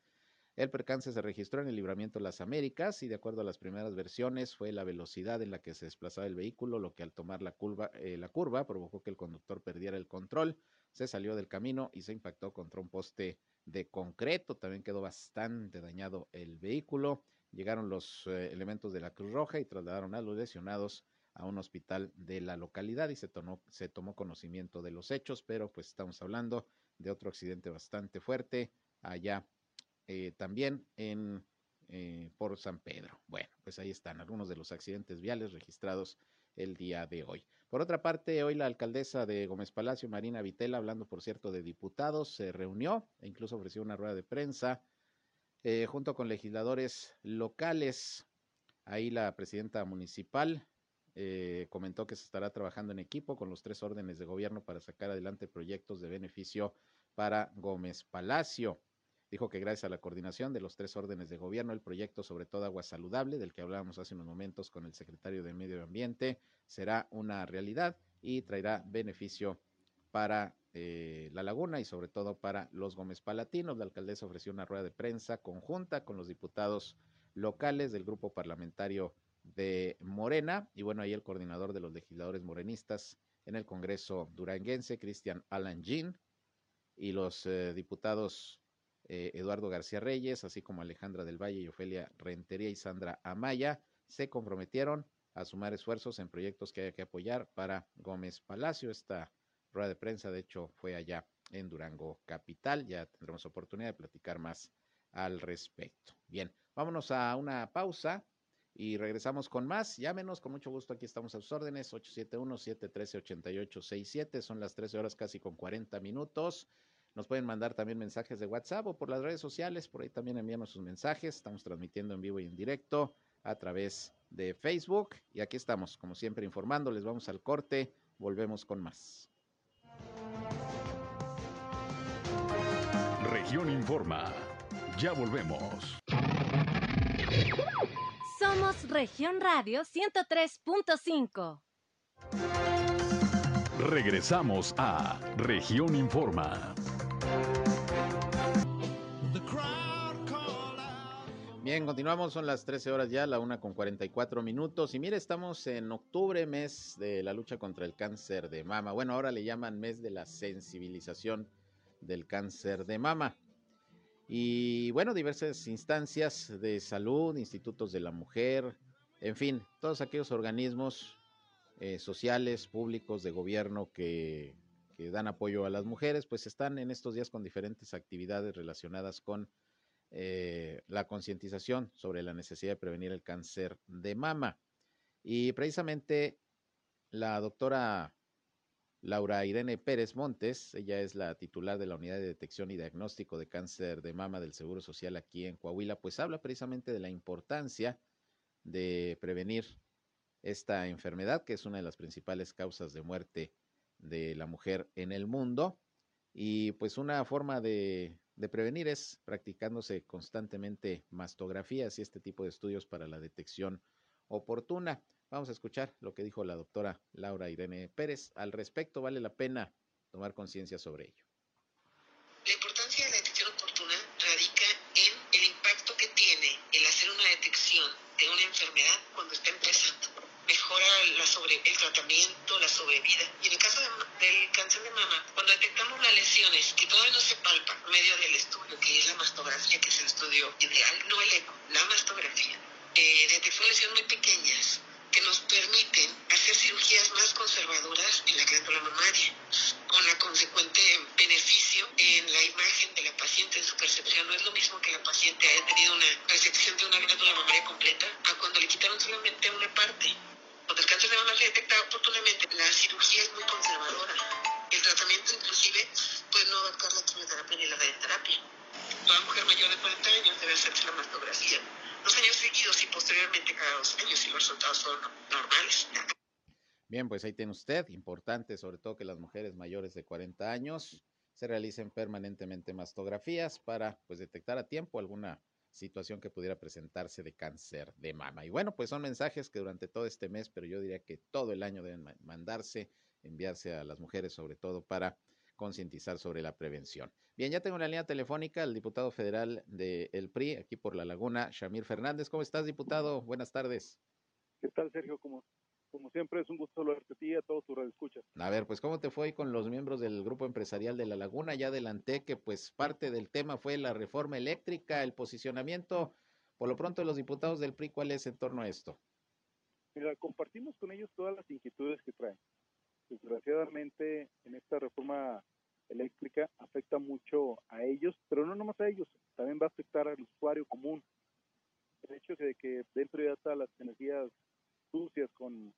Speaker 1: El percance se registró en el libramiento de las Américas y de acuerdo a las primeras versiones fue la velocidad en la que se desplazaba el vehículo lo que al tomar la curva, eh, la curva provocó que el conductor perdiera el control, se salió del camino y se impactó contra un poste de concreto. También quedó bastante dañado el vehículo. Llegaron los eh, elementos de la Cruz Roja y trasladaron a los lesionados a un hospital de la localidad y se tomó, se tomó conocimiento de los hechos, pero pues estamos hablando de otro accidente bastante fuerte allá eh, también en, eh, por San Pedro. Bueno, pues ahí están algunos de los accidentes viales registrados el día de hoy. Por otra parte, hoy la alcaldesa de Gómez Palacio, Marina Vitela, hablando por cierto de diputados, se reunió e incluso ofreció una rueda de prensa eh, junto con legisladores locales. Ahí la presidenta municipal comentó que se estará trabajando en equipo con los tres órdenes de gobierno para sacar adelante proyectos de beneficio para Gómez Palacio. Dijo que gracias a la coordinación de los tres órdenes de gobierno, el proyecto sobre todo agua saludable, del que hablábamos hace unos momentos con el secretario de Medio Ambiente, será una realidad y traerá beneficio para eh, la laguna y sobre todo para los Gómez Palatinos. La alcaldesa ofreció una rueda de prensa conjunta con los diputados locales del grupo parlamentario de Morena y bueno, ahí el coordinador de los legisladores morenistas en el Congreso duranguense, Cristian Alan Jean, y los eh, diputados eh, Eduardo García Reyes, así como Alejandra del Valle y Ofelia Rentería y Sandra Amaya, se comprometieron a sumar esfuerzos en proyectos que haya que apoyar para Gómez Palacio. Esta rueda de prensa, de hecho, fue allá en Durango Capital. Ya tendremos oportunidad de platicar más al respecto. Bien, vámonos a una pausa y regresamos con más. Llámenos, con mucho gusto, aquí estamos a sus órdenes, 871-713-8867, son las 13 horas casi con 40 minutos. Nos pueden mandar también mensajes de WhatsApp o por las redes sociales, por ahí también enviamos sus mensajes. Estamos transmitiendo en vivo y en directo a través de Facebook. Y aquí estamos, como siempre, informando. Les Vamos al corte, volvemos con más.
Speaker 7: Región Informa. Ya volvemos.
Speaker 11: Somos Región Radio 103.5.
Speaker 7: Regresamos a Región Informa.
Speaker 1: Bien, continuamos, son las 13 horas ya, la una con 44 minutos. Y mire, estamos en octubre, mes de la lucha contra el cáncer de mama. Bueno, ahora le llaman mes de la sensibilización del cáncer de mama. Y bueno, diversas instancias de salud, institutos de la mujer, en fin, todos aquellos organismos eh, sociales, públicos, de gobierno que, dan apoyo a las mujeres, pues están en estos días con diferentes actividades relacionadas con eh, la concientización sobre la necesidad de prevenir el cáncer de mama. Y precisamente la doctora Laura Irene Pérez Montes, ella es la titular de la Unidad de Detección y Diagnóstico de Cáncer de Mama del Seguro Social aquí en Coahuila, pues habla precisamente de la importancia de prevenir esta enfermedad, que es una de las principales causas de muerte de la mujer en el mundo. Y pues una forma de de prevenir es practicándose constantemente mastografías y este tipo de estudios para la detección oportuna. Vamos a escuchar lo que dijo la doctora Laura Irene Pérez. Al respecto, vale la pena tomar conciencia sobre ello.
Speaker 12: La importancia de la detección oportuna radica en el impacto que tiene el hacer una detección de una enfermedad cuando está empezando. Mejora la sobre, el tratamiento, la sobrevida. Y en el caso del cáncer de mama, cuando detectamos las lesiones que todavía no se palpan por medio del estudio, que es la mastografía, que es el estudio ideal, no el eco, la mastografía, eh, detectamos lesiones muy pequeñas que nos permiten hacer cirugías más conservadoras en la glándula mamaria, con la consecuente beneficio en la imagen de la paciente, en su percepción. No es lo mismo que la paciente haya tenido una resección de una glándula mamaria completa a cuando le quitaron solamente una parte. Cuando el cáncer de mama se detecta oportunamente, la cirugía es muy conservadora. El tratamiento inclusive puede no abarcar la quimioterapia ni la radioterapia. Toda mujer mayor de 40 años debe hacerse la mastografía dos años seguidos y posteriormente cada dos años y los resultados son normales.
Speaker 1: Bien, pues ahí tiene usted, importante sobre todo que las mujeres mayores de 40 años se realicen permanentemente mastografías para pues detectar a tiempo alguna situación que pudiera presentarse de cáncer de mama. Y bueno, pues son mensajes que durante todo este mes, pero yo diría que todo el año deben mandarse, enviarse a las mujeres sobre todo para concientizar sobre la prevención. Bien, ya tengo una línea telefónica al diputado federal del PRI, aquí por La Laguna, Shamir Fernández. ¿Cómo estás, diputado? Buenas tardes.
Speaker 13: ¿Qué tal, Sergio? Como, como siempre, es un gusto saludarte a ti y a todos tus radioescuchas.
Speaker 1: A ver, pues, ¿cómo te fue con los miembros del Grupo Empresarial de La Laguna? Ya adelanté que, pues, parte del tema fue la reforma eléctrica, el posicionamiento, por lo pronto, de los diputados del PRI, ¿cuál es en torno a esto?
Speaker 13: Mira, compartimos con ellos todas las inquietudes que traen desgraciadamente en esta reforma eléctrica afecta mucho a ellos, pero no nomás a ellos, también va a afectar al usuario común. El hecho de que den prioridad a las energías sucias con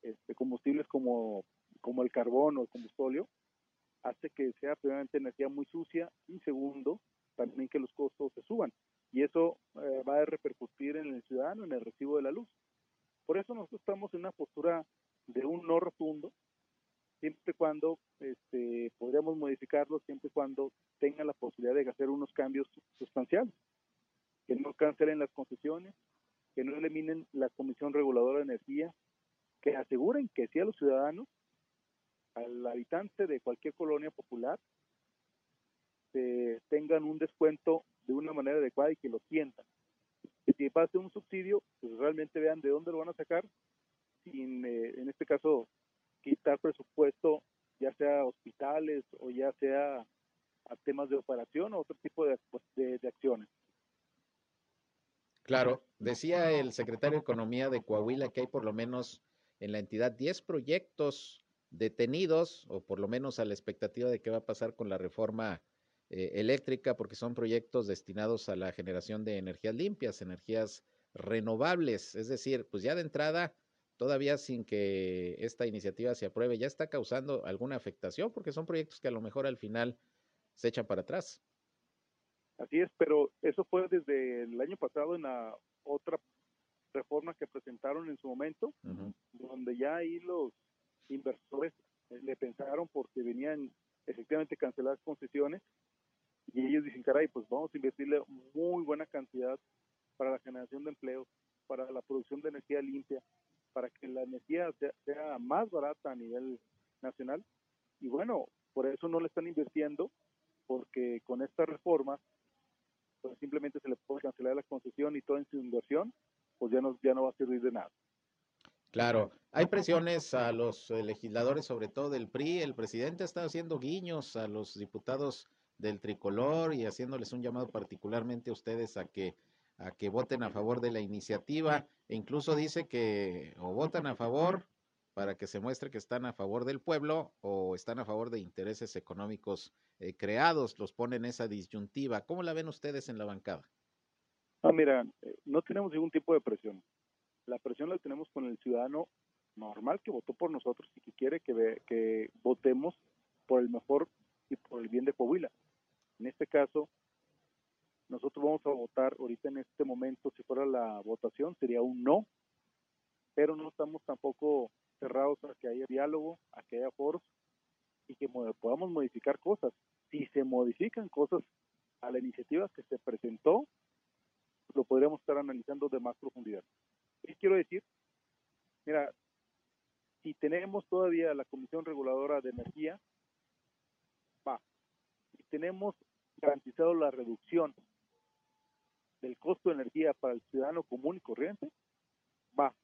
Speaker 13: este, combustibles como, como el carbón o el combustóleo hace que sea primeramente energía muy sucia y segundo, también que los costos se suban. Y eso eh, va a repercutir en el ciudadano, en el recibo de la luz. Por eso nosotros estamos en una postura de un no rotundo, siempre y cuando este, podríamos modificarlo, siempre y cuando tengan la posibilidad de hacer unos cambios sustanciales, que no cancelen las concesiones, que no eliminen la Comisión Reguladora de Energía, que aseguren que sí a los ciudadanos, al habitante de cualquier colonia popular, tengan un descuento de una manera adecuada y que lo sientan. Que si pase un subsidio, pues realmente vean de dónde lo van a sacar, sin, eh, en este caso, quitar presupuesto, ya sea hospitales o ya sea a temas de operación o otro tipo de, de, acciones.
Speaker 1: Claro, decía el secretario de Economía de Coahuila que hay por lo menos en la entidad 10 proyectos detenidos, o por lo menos a la expectativa de qué va a pasar con la reforma eh, eléctrica, porque son proyectos destinados a la generación de energías limpias, energías renovables. Es decir, pues ya de entrada todavía sin que esta iniciativa se apruebe, ya está causando alguna afectación, porque son proyectos que a lo mejor al final se echan para atrás.
Speaker 13: Así es, pero eso fue desde el año pasado en la otra reforma que presentaron en su momento, donde ya ahí los inversores eh, le pensaron porque venían efectivamente canceladas concesiones y ellos dicen, caray, pues vamos a invertirle muy buena cantidad para la generación de empleo, para la producción de energía limpia, para que la energía sea, más barata a nivel nacional. Y bueno, por eso no le están invirtiendo, porque con esta reforma pues simplemente se le puede cancelar la concesión y toda en su inversión, pues ya no, ya no va a servir de nada.
Speaker 1: Claro, hay presiones a los eh, legisladores, sobre todo del PRI. El presidente está haciendo guiños a los diputados del tricolor y haciéndoles un llamado particularmente a ustedes a que a que voten a favor de la iniciativa e incluso dice que o votan a favor para que se muestre que están a favor del pueblo o están a favor de intereses económicos eh, creados, los ponen esa disyuntiva. ¿Cómo la ven ustedes en la bancada?
Speaker 13: Ah, mira, eh, no tenemos ningún tipo de presión. La presión la tenemos con el ciudadano normal que votó por nosotros y que quiere que, ve, que votemos por el mejor y por el bien de Coahuila. En este caso, nosotros vamos a votar ahorita en este momento, si fuera la votación, sería un no, pero no estamos tampoco cerrados a que haya diálogo, a que haya foros y que podamos modificar cosas. Si se modifican cosas a la iniciativa que se presentó, lo podríamos estar analizando de más profundidad. ¿Qué quiero decir? Mira, si tenemos todavía la Comisión Reguladora de Energía, va. Si tenemos garantizado la reducción del costo de energía para el ciudadano común y corriente, va.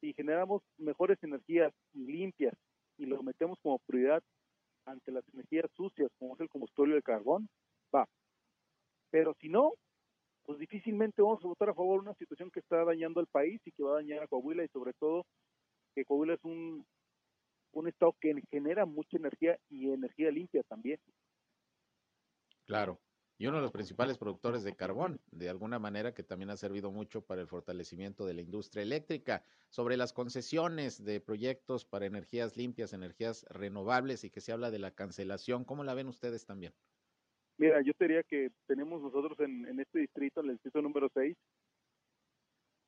Speaker 13: Si generamos mejores energías limpias y lo metemos como prioridad ante las energías sucias, como es el combustible del carbón, va. Pero si no, pues difícilmente vamos a votar a favor de una situación que está dañando al país y que va a dañar a Coahuila y sobre todo que Coahuila es un, un estado que genera mucha energía y energía limpia también.
Speaker 1: Claro y uno de los principales productores de carbón, de alguna manera que también ha servido mucho para el fortalecimiento de la industria eléctrica. Sobre las concesiones de proyectos para energías limpias, energías renovables y que se habla de la cancelación, ¿cómo la ven ustedes también?
Speaker 13: Mira, yo te diría que tenemos nosotros en, este distrito, en el distrito número 6,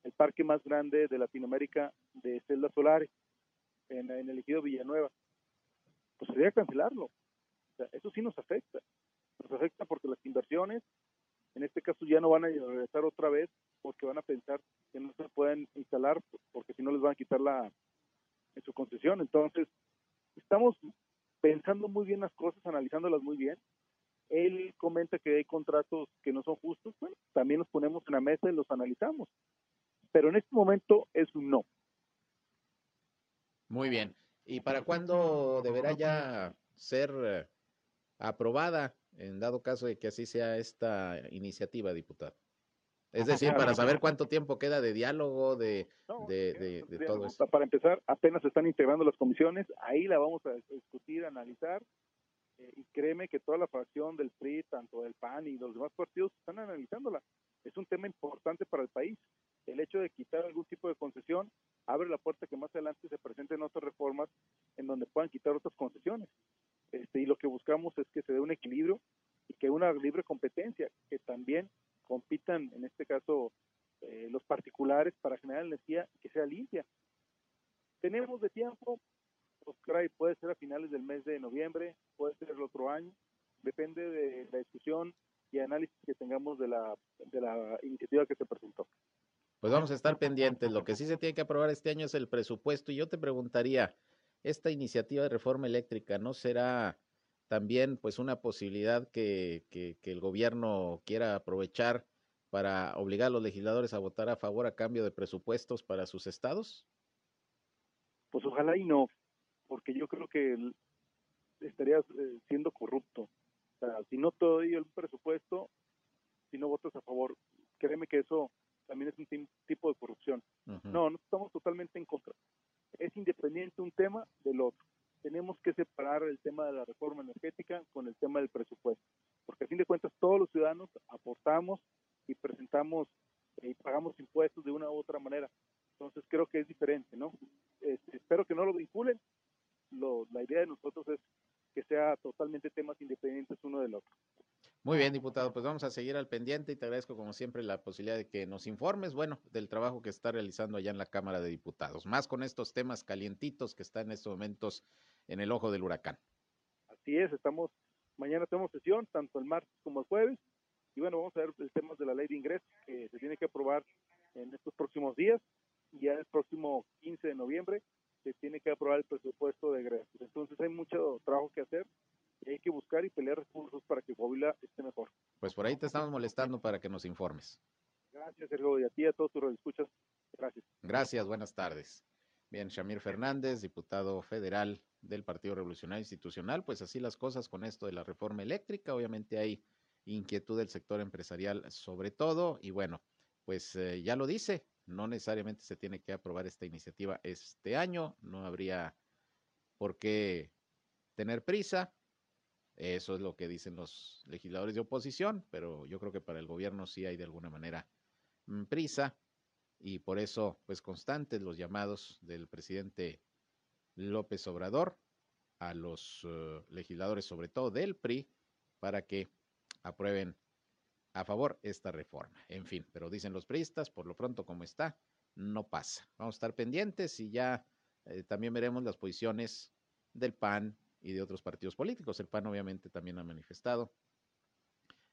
Speaker 13: el parque más grande de Latinoamérica de celdas solares, en, en el ejido Villanueva. Pues sería cancelarlo. O sea, eso sí nos afecta nos afecta porque las inversiones, en este caso ya no van a regresar otra vez porque van a pensar que no se pueden instalar porque si no les van a quitar la en su concesión. Entonces, estamos pensando muy bien las cosas, analizándolas muy bien. Él comenta que hay contratos que no son justos, también nos ponemos en la mesa y los analizamos. Pero en este momento es un no.
Speaker 1: Muy bien. ¿Y para cuándo deberá ya ser eh, aprobada en dado caso de que así sea esta iniciativa, diputado? Es decir, para saber cuánto tiempo queda de diálogo, de, de, de, todo eso.
Speaker 13: Para empezar, apenas se están integrando las comisiones, ahí la vamos a discutir, analizar, eh, y créeme que toda la fracción del PRI, tanto del PAN y los demás partidos están analizándola. Es un tema importante para el país. El hecho de quitar algún tipo de concesión abre la puerta que más adelante se presenten otras reformas en donde puedan quitar otras concesiones. Este, y lo que buscamos es que se dé un equilibrio y que una libre competencia, que también compitan, en este caso, eh, los particulares para generar energía que sea limpia. Tenemos de tiempo, pues, puede ser a finales del mes de noviembre, puede ser el otro año, depende de la discusión y análisis que tengamos de la, de la iniciativa que se presentó.
Speaker 1: Pues vamos a estar pendientes. Lo que sí se tiene que aprobar este año es el presupuesto. Y yo te preguntaría, esta iniciativa de reforma eléctrica no será también pues una posibilidad que, que, el gobierno quiera aprovechar para obligar a los legisladores a votar a favor a cambio de presupuestos para sus estados?
Speaker 13: Pues ojalá y no, porque yo creo que estarías eh, siendo corrupto. O sea, si no te doy el presupuesto, si no votas a favor, créeme que eso también es un tipo de corrupción. No, no estamos totalmente en contra es independiente un tema del otro. Tenemos que separar el tema de la reforma energética con el tema del presupuesto, porque a fin de cuentas todos los ciudadanos aportamos y presentamos y pagamos impuestos de una u otra manera. Entonces creo que es diferente, ¿no? Este, espero que no lo vinculen. la idea de nosotros es que sea totalmente temas independientes uno del otro.
Speaker 1: Muy bien, diputado, pues vamos a seguir al pendiente y te agradezco como siempre la posibilidad de que nos informes, bueno, del trabajo que está realizando allá en la Cámara de Diputados, más con estos temas calientitos que están en estos momentos en el ojo del huracán.
Speaker 13: Así es, estamos, mañana tenemos sesión, tanto el martes como el jueves, y bueno, vamos a ver el tema de la ley de ingresos que se tiene que aprobar en estos próximos días, y ya el próximo 15 de noviembre se tiene que aprobar el presupuesto de ingresos. Entonces hay mucho trabajo que hacer y hay que buscar y pelear recursos para que Coahuila esté mejor.
Speaker 1: Pues por ahí te estamos molestando para que nos informes.
Speaker 13: Gracias, Sergio, y a ti a todos tus escuchas. Gracias.
Speaker 1: Gracias, buenas tardes. Bien, Shamir Fernández, diputado federal del Partido Revolucionario Institucional, pues así las cosas con esto de la reforma eléctrica. Obviamente hay inquietud del sector empresarial sobre todo y bueno, pues eh, ya lo dice, no necesariamente se tiene que aprobar esta iniciativa este año, no habría por qué tener prisa. Eso es lo que dicen los legisladores de oposición, pero yo creo que para el gobierno sí hay de alguna manera mm, prisa y por eso, pues constantes los llamados del presidente López Obrador a los uh, legisladores, sobre todo del PRI, para que aprueben a favor esta reforma. En fin, pero dicen los priistas, por lo pronto como está, no pasa. Vamos a estar pendientes y ya eh, también veremos las posiciones del PAN y de otros partidos políticos. El PAN obviamente también ha manifestado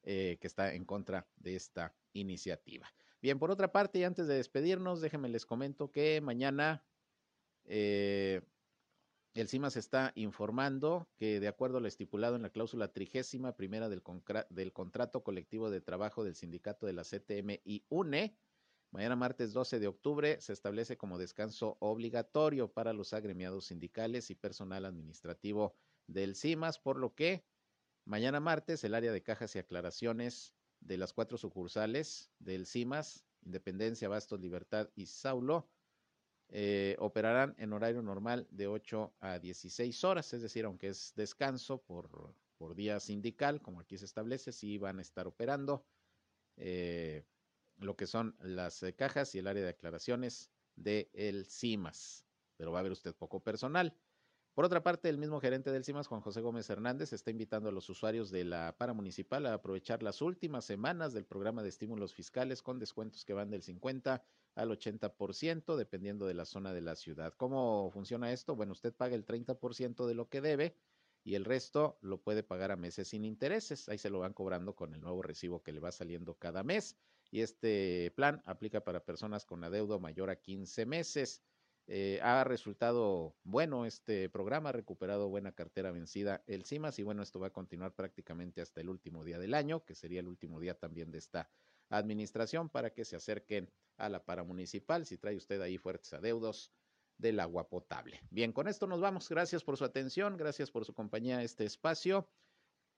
Speaker 1: eh, que está en contra de esta iniciativa. Bien, por otra parte, y antes de despedirnos, déjenme les comento que mañana eh, el CIMAS está informando que, de acuerdo a lo estipulado en la cláusula trigésima primera del, del contrato colectivo de trabajo del sindicato de la CTM y UNE, mañana martes 12 de octubre se establece como descanso obligatorio para los agremiados sindicales y personal administrativo del CIMAS, por lo que mañana martes el área de cajas y aclaraciones de las cuatro sucursales del CIMAS, Independencia, Bastos, Libertad y Saulo, eh, operarán en horario normal de 8 a 16 horas, es decir, aunque es descanso por, por día sindical, como aquí se establece, sí van a estar operando eh, lo que son las eh, cajas y el área de aclaraciones del el CIMAS, pero va a haber usted poco personal. Por otra parte, el mismo gerente del CIMAS, Juan José Gómez Hernández, está invitando a los usuarios de la para municipal a aprovechar las últimas semanas del programa de estímulos fiscales con descuentos que van del 50 al 80%, dependiendo de la zona de la ciudad. ¿Cómo funciona esto? Bueno, usted paga el 30% de lo que debe y el resto lo puede pagar a meses sin intereses. Ahí se lo van cobrando con el nuevo recibo que le va saliendo cada mes. Y este plan aplica para personas con adeudo mayor a 15 meses. Eh, ha resultado bueno este programa, ha recuperado buena cartera vencida el CIMAS y bueno, esto va a continuar prácticamente hasta el último día del año, que sería el último día también de esta administración para que se acerquen a la paramunicipal si trae usted ahí fuertes adeudos del agua potable. Bien, con esto nos vamos. Gracias por su atención, gracias por su compañía a este espacio.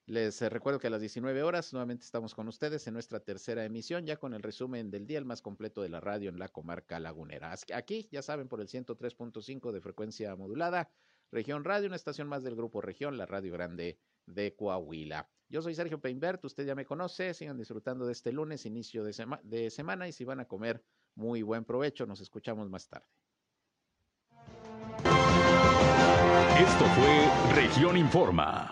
Speaker 1: Les eh, recuerdo que a las 19 horas nuevamente estamos con ustedes en nuestra tercera emisión, ya con el resumen del día, el más completo de la radio en la comarca lagunera. Aquí, ya saben, por el 103.5 de frecuencia modulada, Región Radio, una estación más del Grupo Región, la Radio Grande de Coahuila. Yo soy Sergio Peinbert, usted ya me conoce, sigan disfrutando de este lunes, inicio de, de semana, y si van a comer, muy buen provecho, nos escuchamos más tarde.
Speaker 7: Esto fue Región Informa.